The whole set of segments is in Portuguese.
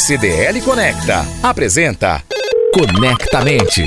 CDL Conecta apresenta Conectamente.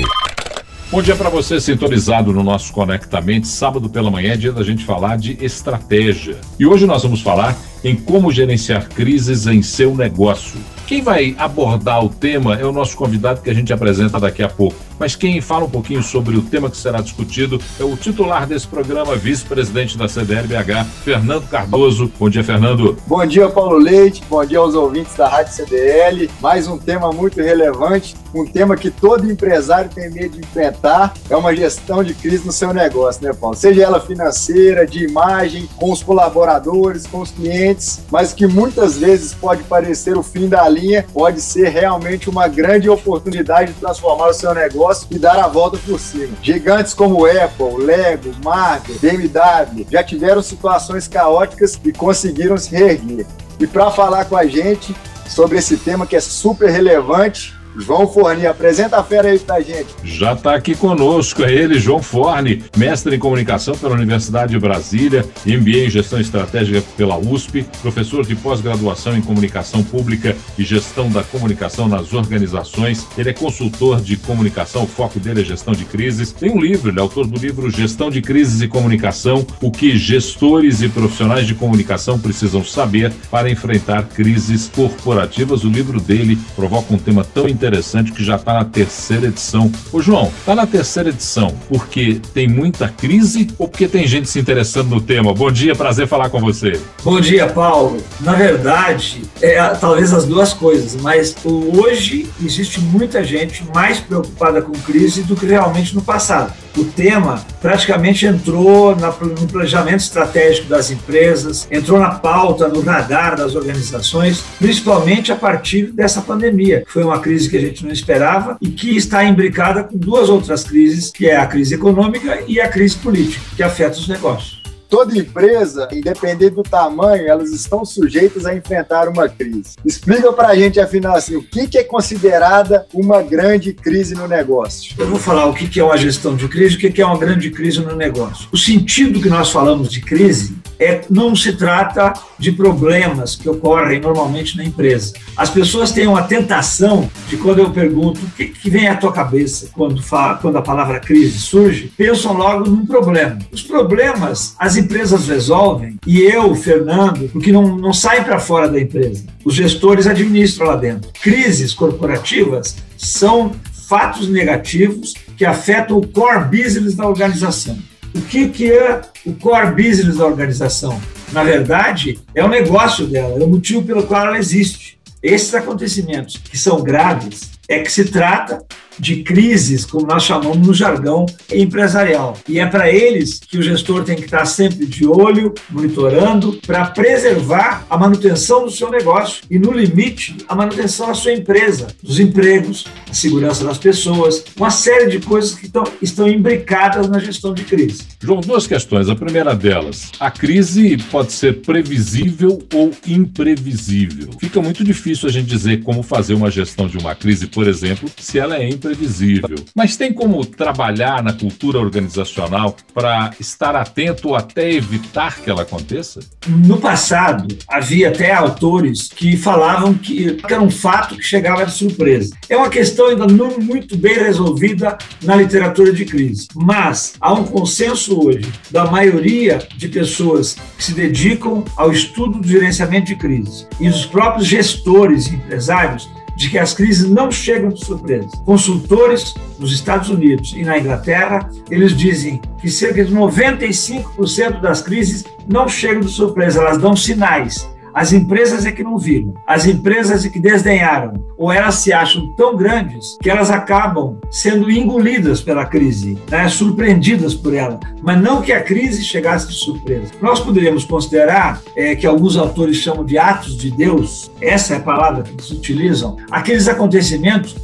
Bom dia para você sintonizado no nosso Conectamente. Sábado pela manhã é dia da gente falar de estratégia. E hoje nós vamos falar em como gerenciar crises em seu negócio. Quem vai abordar o tema é o nosso convidado que a gente apresenta daqui a pouco. Mas quem fala um pouquinho sobre o tema que será discutido é o titular desse programa, vice-presidente da CDL-BH, Fernando Cardoso. Bom dia, Fernando. Bom dia, Paulo Leite. Bom dia aos ouvintes da Rádio CDL. Mais um tema muito relevante, um tema que todo empresário tem medo de enfrentar, é uma gestão de crise no seu negócio, né, Paulo? Seja ela financeira, de imagem, com os colaboradores, com os clientes, mas que muitas vezes pode parecer o fim da linha pode ser realmente uma grande oportunidade de transformar o seu negócio e dar a volta por cima. Gigantes como Apple, Lego, Marvel, BMW já tiveram situações caóticas e conseguiram se reerguer. E para falar com a gente sobre esse tema que é super relevante, João Forni, apresenta a fera aí pra gente. Já está aqui conosco, é ele, João Forni, mestre em comunicação pela Universidade de Brasília, MBA em gestão estratégica pela USP, professor de pós-graduação em comunicação pública e gestão da comunicação nas organizações. Ele é consultor de comunicação, o foco dele é gestão de crises. Tem um livro, ele é autor do livro Gestão de Crises e Comunicação, o que gestores e profissionais de comunicação precisam saber para enfrentar crises corporativas. O livro dele provoca um tema tão interessante interessante que já está na terceira edição. Ô João, está na terceira edição porque tem muita crise ou porque tem gente se interessando no tema? Bom dia, prazer falar com você. Bom dia, Paulo. Na verdade, é, talvez as duas coisas, mas hoje existe muita gente mais preocupada com crise do que realmente no passado o tema praticamente entrou no planejamento estratégico das empresas, entrou na pauta, no radar das organizações, principalmente a partir dessa pandemia. Foi uma crise que a gente não esperava e que está imbricada com duas outras crises, que é a crise econômica e a crise política, que afeta os negócios toda empresa, independente do tamanho, elas estão sujeitas a enfrentar uma crise. Explica para a gente, afinal, assim, o que, é considerada uma grande crise no negócio? Eu vou falar o que, é uma gestão de crise, o que, é uma grande crise no negócio. O sentido que nós falamos de crise é não se trata de problemas que ocorrem normalmente na empresa. As pessoas têm uma tentação de quando eu pergunto o que, que vem à tua cabeça quando, fala, quando a palavra crise surge, pensam logo num problema. Os problemas as empresas resolvem e eu, Fernando, porque não, não saem para fora da empresa. Os gestores administram lá dentro. Crises corporativas são fatos negativos que afetam o core business da organização. O que, que é o core business da organização? Na verdade, é o negócio dela, é o motivo pelo qual ela existe. Esses acontecimentos que são graves é que se trata de crises, como nós chamamos no jargão empresarial. E é para eles que o gestor tem que estar sempre de olho, monitorando, para preservar a manutenção do seu negócio e, no limite, a manutenção da sua empresa, dos empregos, a segurança das pessoas, uma série de coisas que estão, estão imbricadas na gestão de crise. João, duas questões. A primeira delas, a crise pode ser previsível ou imprevisível. Fica muito difícil a gente dizer como fazer uma gestão de uma crise, por exemplo, se ela é imprevisível. Mas tem como trabalhar na cultura organizacional para estar atento ou até evitar que ela aconteça? No passado, havia até autores que falavam que era um fato que chegava de surpresa. É uma questão ainda não muito bem resolvida na literatura de crise, mas há um consenso hoje da maioria de pessoas que se dedicam ao estudo do gerenciamento de crise e os próprios gestores e empresários de que as crises não chegam de surpresa. Consultores nos Estados Unidos e na Inglaterra, eles dizem que cerca de 95% das crises não chegam de surpresa, elas dão sinais. As empresas é que não viram, as empresas é que desdenharam, ou elas se acham tão grandes que elas acabam sendo engolidas pela crise, né? surpreendidas por ela, mas não que a crise chegasse de surpresa. Nós poderíamos considerar é, que alguns autores chamam de atos de Deus, essa é a palavra que eles utilizam, aqueles acontecimentos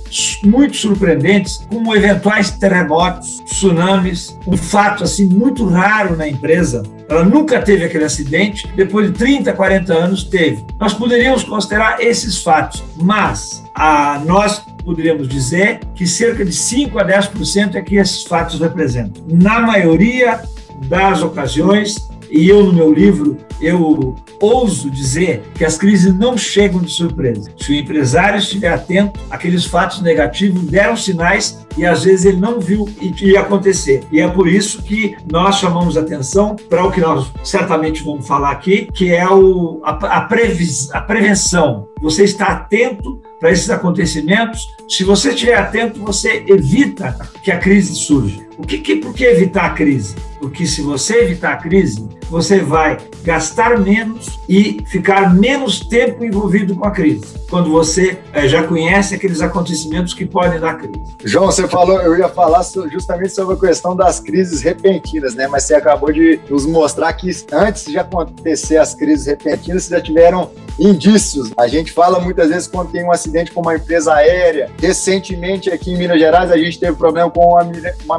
muito surpreendentes, como eventuais terremotos, tsunamis, um fato assim muito raro na empresa, ela nunca teve aquele acidente, depois de 30, 40 anos teve. Nós poderíamos considerar esses fatos, mas a, nós poderíamos dizer que cerca de 5 a 10% é que esses fatos representam. Na maioria das ocasiões, E eu, no meu livro, eu ouso dizer que as crises não chegam de surpresa. Se o empresário estiver atento, aqueles fatos negativos deram sinais e às vezes ele não viu e ia acontecer. E é por isso que nós chamamos atenção para o que nós certamente vamos falar aqui, que é o, a, a, previs, a prevenção. Você está atento para esses acontecimentos. Se você estiver atento, você evita que a crise surja. O que, que, por que evitar a crise? Porque se você evitar a crise, você vai gastar menos e ficar menos tempo envolvido com a crise, quando você é, já conhece aqueles acontecimentos que podem dar crise. João, você falou, eu ia falar justamente sobre a questão das crises repentinas, né? Mas você acabou de nos mostrar que antes de acontecer as crises repentinas, já tiveram indícios. A gente fala muitas vezes quando tem um acidente com uma empresa aérea. Recentemente, aqui em Minas Gerais, a gente teve problema com uma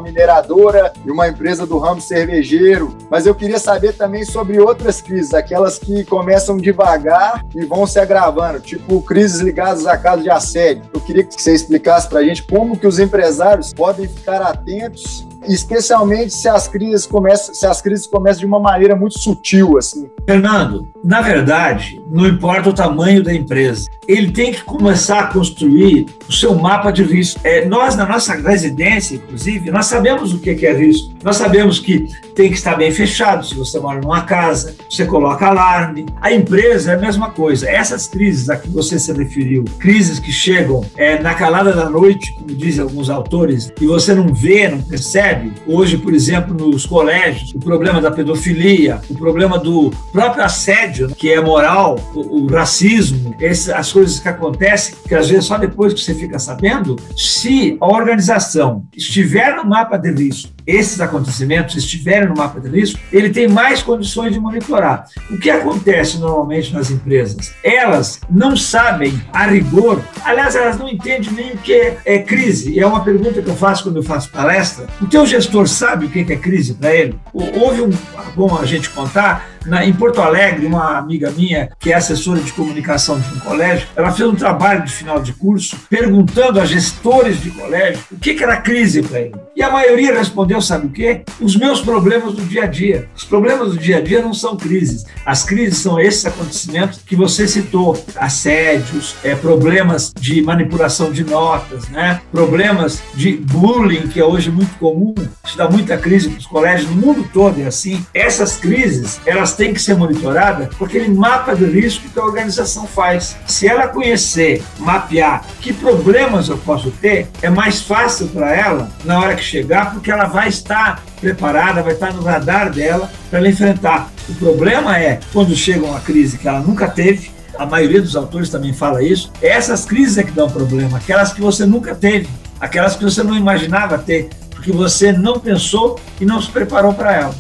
e uma empresa do ramo cervejeiro. Mas eu queria saber também sobre outras crises, aquelas que começam devagar e vão se agravando, tipo crises ligadas a casos de assédio. Eu queria que você explicasse para a gente como que os empresários podem ficar atentos especialmente se as crises começam, se as crises começam de uma maneira muito sutil assim. Fernando, na verdade, não importa o tamanho da empresa, ele tem que começar a construir o seu mapa de risco. É, nós, na nossa residência, inclusive, nós sabemos o que é risco. Nós sabemos que tem que estar bem fechado. Se você mora numa casa, você coloca alarme. A empresa é a mesma coisa. Essas crises a que você se referiu, crises que chegam é, na calada da noite, como dizem alguns autores, e você não vê, não percebe. Hoje, por exemplo, nos colégios, o problema da pedofilia, o problema do próprio assédio, que é moral, o, o racismo, esse, as coisas que acontecem, que às vezes só depois que você fica sabendo, se a organização estiver no mapa de risco, esses acontecimentos estiverem no mapa de risco, ele tem mais condições de monitorar. O que acontece normalmente nas empresas? Elas não sabem a rigor, aliás, elas não entendem nem o que é, é crise. E é uma pergunta que eu faço quando eu faço palestra. O teu gestor sabe o que é crise para ele? Houve um, bom a gente contar, na, em Porto Alegre, uma amiga minha, que é assessora de comunicação de um colégio, ela fez um trabalho de final de curso perguntando a gestores de colégio o que, que era crise para ele. E a maioria respondeu, sabe o quê? Os meus problemas do dia a dia. Os problemas do dia a dia não são crises. As crises são esses acontecimentos que você citou: assédios, é, problemas de manipulação de notas, né? problemas de bullying, que é hoje muito comum. Isso dá muita crise para os colégios no mundo todo, é assim. Essas crises, elas têm que ser monitoradas por aquele mapa de risco que a organização faz. Se ela conhecer, mapear que problemas eu posso ter, é mais fácil para ela na hora que chegar, porque ela vai estar preparada, vai estar no radar dela para ela enfrentar. O problema é quando chega uma crise que ela nunca teve, a maioria dos autores também fala isso, essas crises é que dão problema, aquelas que você nunca teve, aquelas que você não imaginava ter, porque você não pensou e não se preparou para elas.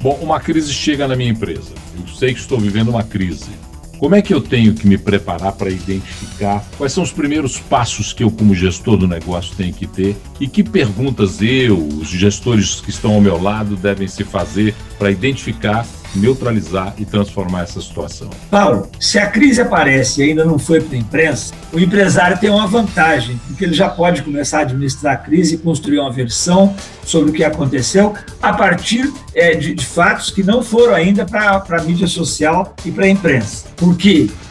Bom, uma crise chega na minha empresa. Eu sei que estou vivendo uma crise. Como é que eu tenho que me preparar para identificar quais são os primeiros passos que eu, como gestor do negócio, tenho que ter? E que perguntas eu, os gestores que estão ao meu lado, devem se fazer para identificar neutralizar e transformar essa situação. Paulo, se a crise aparece e ainda não foi para a imprensa, o empresário tem uma vantagem, porque ele já pode começar a administrar a crise e construir uma versão sobre o que aconteceu a partir é, de, de fatos que não foram ainda para a mídia social e para a imprensa. Por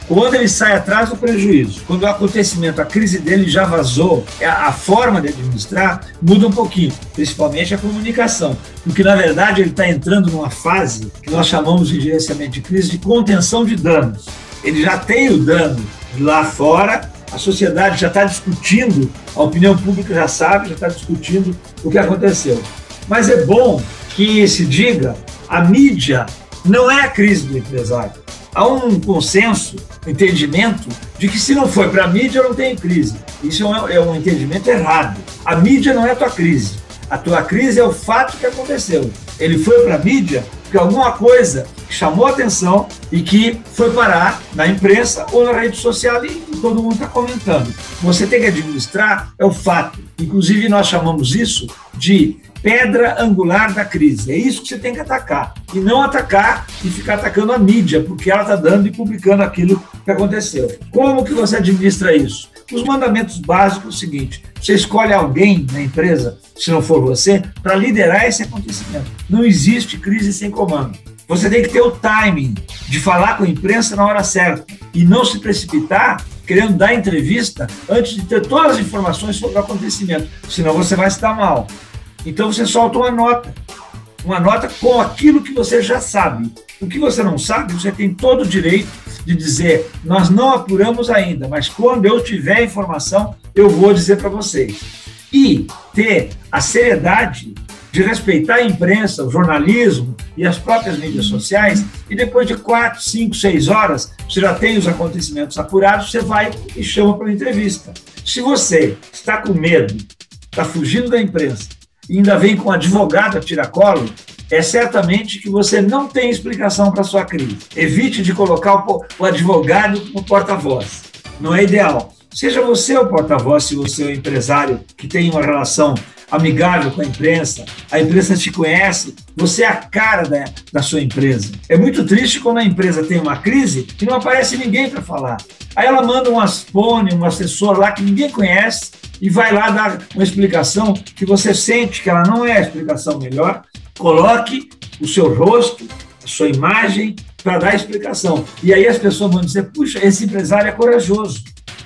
Quando ele sai atrás do prejuízo, quando o acontecimento, a crise dele já vazou, a, forma de administrar muda um pouquinho, principalmente a comunicação, porque na verdade ele está entrando numa fase que nós chamamos de gerenciamento de crise de contenção de danos. Ele já tem o dano lá fora, a sociedade já está discutindo, a opinião pública já sabe, já está discutindo o que aconteceu. Mas é bom que se diga, a mídia não é a crise do empresário há um consenso, um entendimento de que se não foi para a mídia, não tem crise. Isso é um, é um entendimento errado. A mídia não é a tua crise. A tua crise é o fato que aconteceu. Ele foi para a mídia porque alguma coisa chamou atenção e que foi parar na imprensa ou na rede social e todo mundo está comentando. Você tem que administrar é o fato. Inclusive, nós chamamos isso de pedra angular da crise. É isso que você tem que atacar. E não atacar e ficar atacando a mídia, porque ela está dando e publicando aquilo que aconteceu. Como que você administra isso? Os mandamentos básicos é o seguinte: você escolhe alguém na empresa, se não for você, para liderar esse acontecimento. Não existe crise sem comando. Você tem que ter o timing de falar com a imprensa na hora certa e não se precipitar querendo dar entrevista antes de ter todas as informações sobre o acontecimento, senão você vai se dar mal. Então você solta uma nota, uma nota com aquilo que você já sabe. O que você não sabe, você tem todo o direito de dizer: nós não apuramos ainda, mas quando eu tiver informação, eu vou dizer para vocês. E ter a seriedade de respeitar a imprensa, o jornalismo e as próprias mídias sociais, e depois de quatro, cinco, seis horas, você já tem os acontecimentos apurados, você vai e chama para entrevista. Se você está com medo, está fugindo da imprensa, e ainda vem com um advogado a tiracolo, é certamente que você não tem explicação para sua crise. Evite de colocar o, advogado como porta-voz. Não é ideal. Seja você o porta-voz, se você é o empresário que tem uma relação amigável com a imprensa, a imprensa te conhece, você é a cara da, da sua empresa. É muito triste quando a empresa tem uma crise e não aparece ninguém para falar. Aí ela manda um aspone, um assessor lá que ninguém conhece e vai lá dar uma explicação que você sente que ela não é a explicação melhor. Coloque o seu rosto, a sua imagem para dar a explicação. E aí as pessoas vão dizer: puxa, esse empresário é corajoso.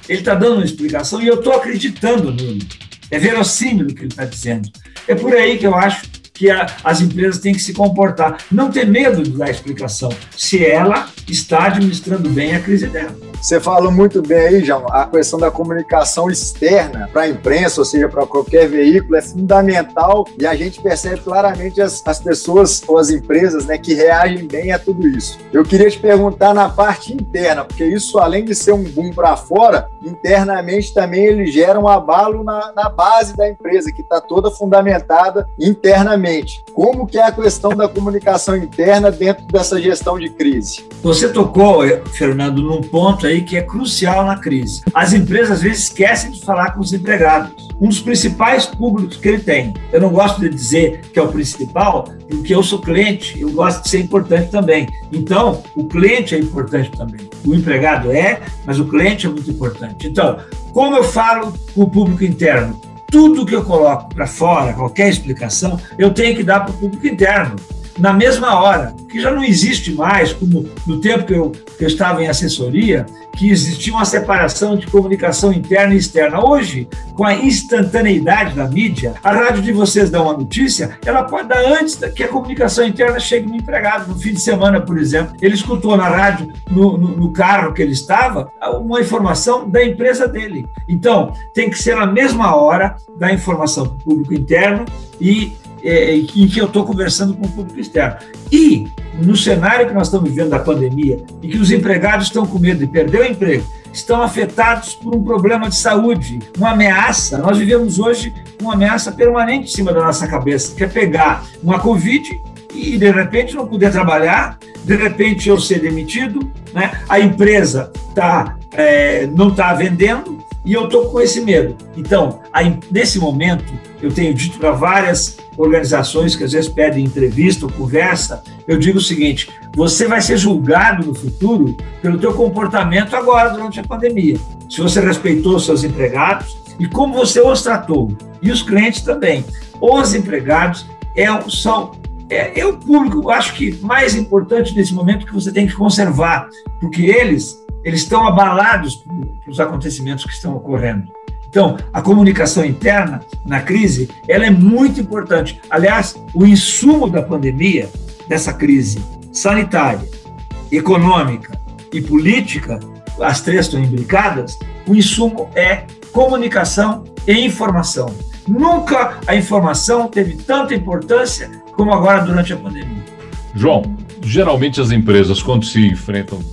Ele está dando uma explicação e eu estou acreditando nele. É verossímil o que ele está dizendo. É por aí que eu acho que a, as empresas têm que se comportar. Não ter medo de dar explicação, se ela está administrando bem a crise dela. Você falou muito bem aí, João, a questão da comunicação externa para a imprensa, ou seja, para qualquer veículo, é fundamental e a gente percebe claramente as, as pessoas ou as empresas né, que reagem bem a tudo isso. Eu queria te perguntar na parte interna, porque isso, além de ser um boom para fora, internamente também ele gera um abalo na, na base da empresa, que está toda fundamentada internamente. Como que é a questão da comunicação interna dentro dessa gestão de crise? Você tocou, Fernando, num ponto aí que é crucial na crise. As empresas às vezes esquecem de falar com os empregados. Um dos principais públicos que ele tem. Eu não gosto de dizer que é o principal, porque eu sou cliente, eu gosto de ser importante também. Então, o cliente é importante também. O empregado é, mas o cliente é muito importante. Então, como eu falo com o público interno? Tudo que eu coloco para fora, qualquer explicação, eu tenho que dar para o público interno na mesma hora, que já não existe mais, como no tempo que eu, que eu estava em assessoria, que existia uma separação de comunicação interna e externa. Hoje, com a instantaneidade da mídia, a rádio de vocês dá uma notícia, ela pode dar antes que a comunicação interna chegue no empregado. No fim de semana, por exemplo, ele escutou na rádio, no, no, no carro que ele estava, uma informação da empresa dele. Então, tem que ser na mesma hora da informação para o público interno e é, em que eu estou conversando com o público externo. E, no cenário que nós estamos vivendo da pandemia, e que os empregados estão com medo de perder o emprego, estão afetados por um problema de saúde, uma ameaça. Nós vivemos hoje uma ameaça permanente em cima da nossa cabeça, que é pegar uma Covid e, de repente, não poder trabalhar, de repente eu ser demitido, né? a empresa tá, é, não está vendendo e eu estou com esse medo. Então, aí, nesse momento, eu tenho dito para várias organizações que às vezes pedem entrevista ou conversa, eu digo o seguinte: você vai ser julgado no futuro pelo teu comportamento agora durante a pandemia. Se você respeitou seus empregados e como você os tratou e os clientes também. Os empregados é, são é, é o público, acho que mais importante nesse momento que você tem que conservar, porque eles eles estão abalados pelos acontecimentos que estão ocorrendo. Então, a comunicação interna na crise, ela é muito importante. Aliás, o insumo da pandemia, dessa crise sanitária, econômica e política, as três estão imbricadas, o insumo é comunicação e informação. Nunca a informação teve tanta importância como agora durante a pandemia. João, geralmente as empresas, quando se enfrentam,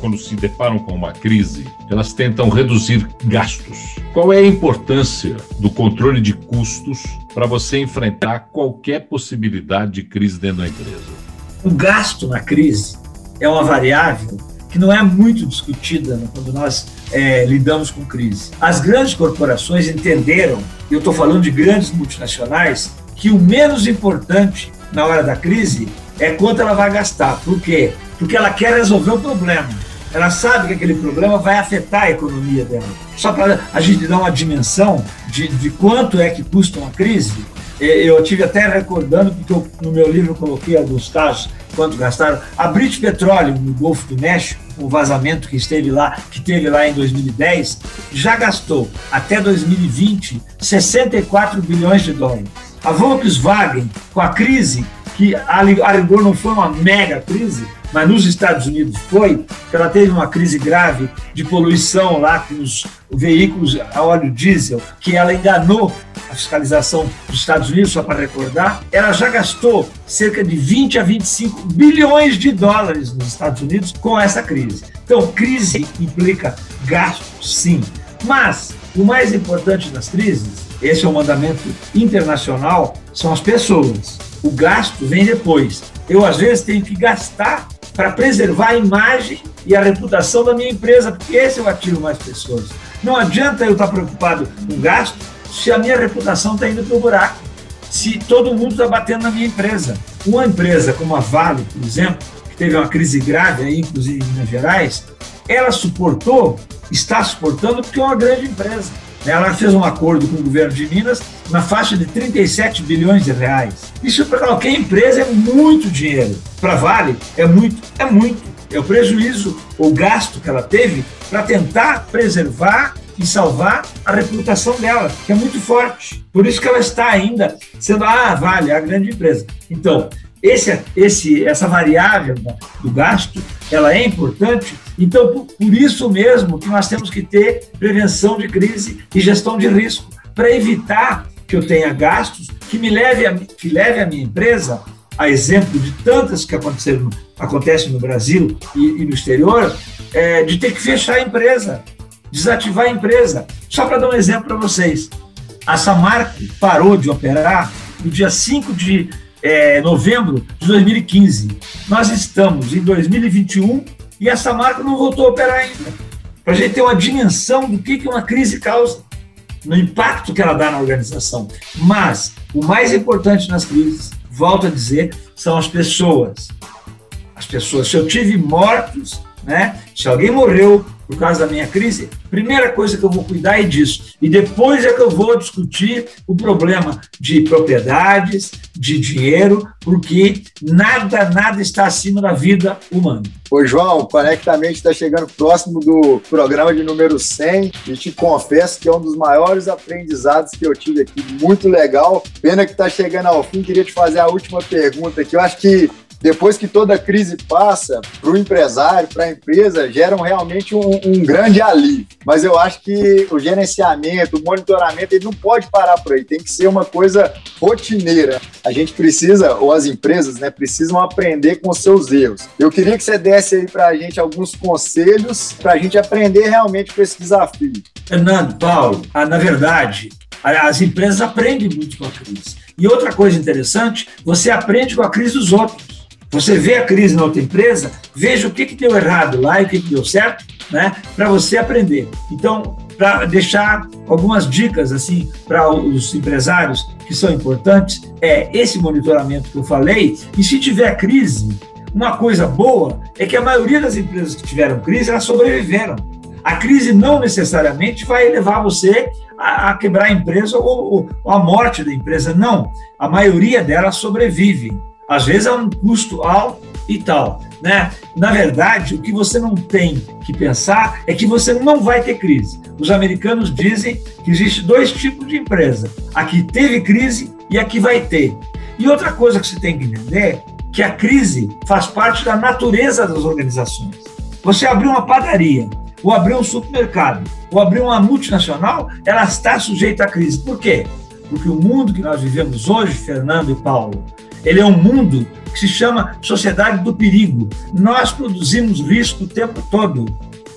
quando se deparam com uma crise, elas tentam reduzir gastos. Qual é a importância do controle de custos para você enfrentar qualquer possibilidade de crise dentro da empresa? O gasto na crise é uma variável que não é muito discutida quando nós é, lidamos com crise. As grandes corporações entenderam, e eu estou falando de grandes multinacionais, que o menos importante na hora da crise é quanto ela vai gastar. Por quê? Porque ela quer resolver o problema. Ela sabe que aquele problema vai afetar a economia dela. Só para a gente dar uma dimensão de, de quanto é que custa uma crise, Eu tive até recordando, porque eu, no meu livro eu coloquei alguns casos, quanto gastaram. A British Petroleum, no Golfo do México, o vazamento que esteve lá, que teve lá em 2010, já gastou até 2020 64 bilhões de dólares. A Volkswagen, com a crise, que a rigor não foi uma mega crise, mas nos Estados Unidos foi, que ela teve uma crise grave de poluição lá com os veículos a óleo diesel, que ela enganou a fiscalização dos Estados Unidos, só para recordar, ela já gastou cerca de 20 a 25 bilhões de dólares nos Estados Unidos com essa crise. Então, crise implica gasto, sim. Mas o mais importante das crises, esse é um mandamento internacional, são as pessoas. O gasto vem depois. Eu, às vezes, tenho que gastar para preservar a imagem e a reputação da minha empresa, porque esse é o ativo mais pessoas. Não adianta eu estar preocupado com gasto se a minha reputação está indo para o buraco, se todo mundo está batendo na minha empresa. Uma empresa como a Vale, por exemplo, que teve uma crise grave, aí, inclusive em Minas Gerais, ela suportou, está suportando porque é uma grande empresa. Ela fez um acordo com o governo de Minas na faixa de 37 bilhões de reais. Isso para qualquer empresa é muito dinheiro. Para Vale é muito, é muito. É o prejuízo, o gasto que ela teve para tentar preservar e salvar a reputação dela, que é muito forte. Por isso que ela está ainda sendo, ah, vale, a grande empresa. Então, esse, esse, essa variável do gasto, ela é importante. Então, por, por isso mesmo que nós temos que ter prevenção de crise e gestão de risco, para evitar que eu tenha gastos que me leve a, que leve a minha empresa, a exemplo de tantas que aconteceram, acontecem no Brasil e, e no exterior, é, de ter que fechar a empresa, desativar a empresa. Só para dar um exemplo para vocês, a Samarco parou de operar no dia 5 de é, novembro de 2015. Nós estamos em 2021 e essa marca não voltou a operar ainda. Para a gente ter uma dimensão do que, que uma crise causa, no impacto que ela dá na organização. Mas o mais importante nas crises, volto a dizer, são as pessoas. As pessoas. Se eu tive mortos, né? Se alguém morreu por causa da minha crise, primeira coisa que eu vou cuidar é disso. E depois é que eu vou discutir o problema de propriedades, de dinheiro, porque nada, nada está acima da vida humana. Ô, João, Conectamente está chegando próximo do programa de número 100 e te confesso que é um dos maiores aprendizados que eu tive aqui. Muito legal. Pena que está chegando ao fim. Queria te fazer a última pergunta aqui. Eu acho que depois que toda crise passa, para o empresário, para a empresa, geram realmente um, um, grande alívio. Mas eu acho que o gerenciamento, o monitoramento, ele não pode parar por aí, tem que ser uma coisa rotineira. A gente precisa, ou as empresas, né, precisam aprender com os seus erros. Eu queria que você desse aí para a gente alguns conselhos para a gente aprender realmente com esse desafio. Fernando, Paulo, ah, na verdade, as empresas aprendem muito com a crise. E outra coisa interessante, você aprende com a crise dos outros. Você vê a crise na outra empresa, veja o que, que deu errado lá e o que, que deu certo, né? Para você aprender. Então, para deixar algumas dicas assim para os empresários que são importantes, é esse monitoramento que eu falei. E se tiver crise, uma coisa boa é que a maioria das empresas que tiveram crise, elas sobreviveram. A crise não necessariamente vai levar você a, a quebrar a empresa ou, ou a morte da empresa. Não, a maioria delas sobrevive. Às vezes é um custo alto e tal, né? Na verdade, o que você não tem que pensar é que você não vai ter crise. Os americanos dizem que existe dois tipos de empresa: a que teve crise e a que vai ter. E outra coisa que você tem que entender que a crise faz parte da natureza das organizações. Você abrir uma padaria, ou abrir um supermercado, ou abrir uma multinacional, ela está sujeita à crise. Por quê? Porque o mundo que nós vivemos hoje, Fernando e Paulo, ele é um mundo que se chama sociedade do perigo. Nós produzimos risco o tempo todo.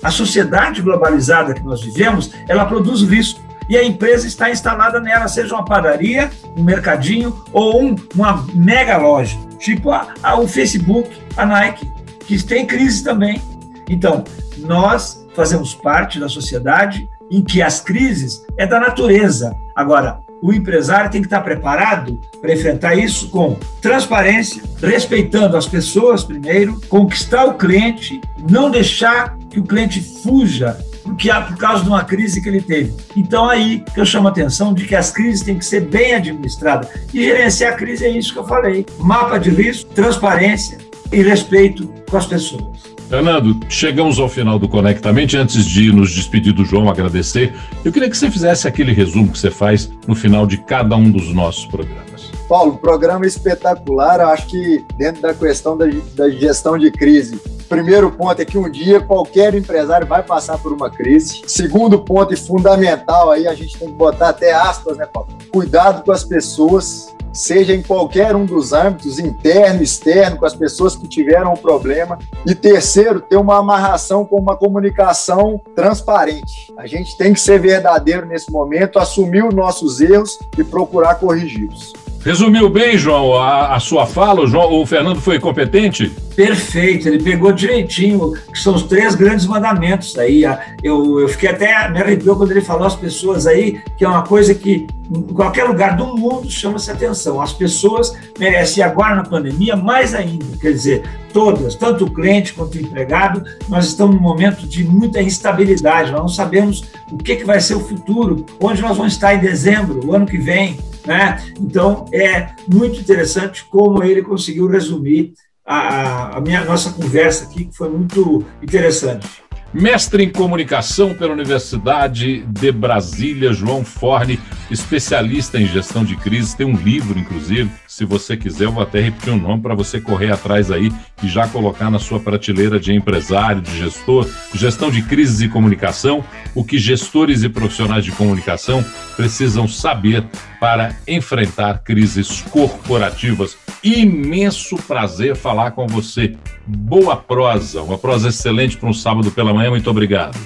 A sociedade globalizada que nós vivemos, ela produz risco. E a empresa está instalada nela, seja uma padaria, um mercadinho ou um, uma mega loja, tipo a, a, o Facebook, a Nike, que tem crise também. Então, nós fazemos parte da sociedade em que as crises é da natureza. Agora, o empresário tem que estar preparado para enfrentar isso com transparência, respeitando as pessoas primeiro, conquistar o cliente, não deixar que o cliente fuja porque por causa de uma crise que ele teve. Então aí que eu chamo a atenção de que as crises têm que ser bem administradas. E gerenciar a crise é isso que eu falei. Mapa de risco, transparência e respeito com as pessoas. Fernando, chegamos ao final do Conectamente. Antes de nos despedir do João, agradecer, eu queria que você fizesse aquele resumo que você faz no final de cada um dos nossos programas. Paulo, programa espetacular. Eu acho que dentro da questão da, da gestão de crise, Primeiro ponto é que um dia qualquer empresário vai passar por uma crise. Segundo ponto e fundamental aí, a gente tem que botar até aspas, né, Paulo? Cuidado com as pessoas seja em qualquer um dos âmbitos, interno, externo, com as pessoas que tiveram um problema. E terceiro, ter uma amarração com uma comunicação transparente. A gente tem que ser verdadeiro nesse momento, assumir os nossos erros e procurar corrigi-los. Resumiu bem, João, a, a sua fala? O, João, o Fernando foi competente? Perfeito, ele pegou direitinho, que são os três grandes mandamentos aí. Eu, eu fiquei até, me arrepiou quando ele falou as pessoas aí, que é uma coisa que em qualquer lugar do mundo chama-se atenção. As pessoas merecem, agora na pandemia, mais ainda. Quer dizer, todas, tanto o cliente quanto o empregado, nós estamos num momento de muita instabilidade. Nós não sabemos o que, que vai ser o futuro, onde nós vamos estar em dezembro, o ano que vem. Né? Então, é muito interessante como ele conseguiu resumir a, a minha nossa conversa aqui, que foi muito interessante. Mestre em comunicação pela Universidade de Brasília, João Forne, especialista em gestão de crise, tem um livro, inclusive. Se você quiser, eu vou até repetir o nome para você correr atrás aí e já colocar na sua prateleira de empresário, de gestor, gestão de crises e comunicação, o que gestores e profissionais de comunicação precisam saber para enfrentar crises corporativas. Imenso prazer falar com você. Boa prosa, uma prosa excelente para um sábado pela manhã. Muito obrigado.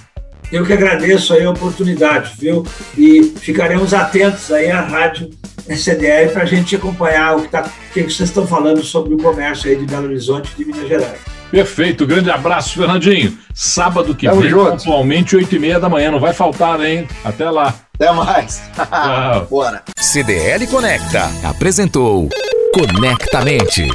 Eu que agradeço aí a oportunidade, viu? E ficaremos atentos aí à rádio CDL para a gente acompanhar o que, tá, o que vocês estão falando sobre o comércio aí de Belo Horizonte e de Minas Gerais. Perfeito, grande abraço, Fernandinho. Sábado que Tamo vem, junto. pontualmente, 8 e meia da manhã. Não vai faltar, hein? Até lá. Até mais. Bora. CDL Conecta apresentou Conectamente.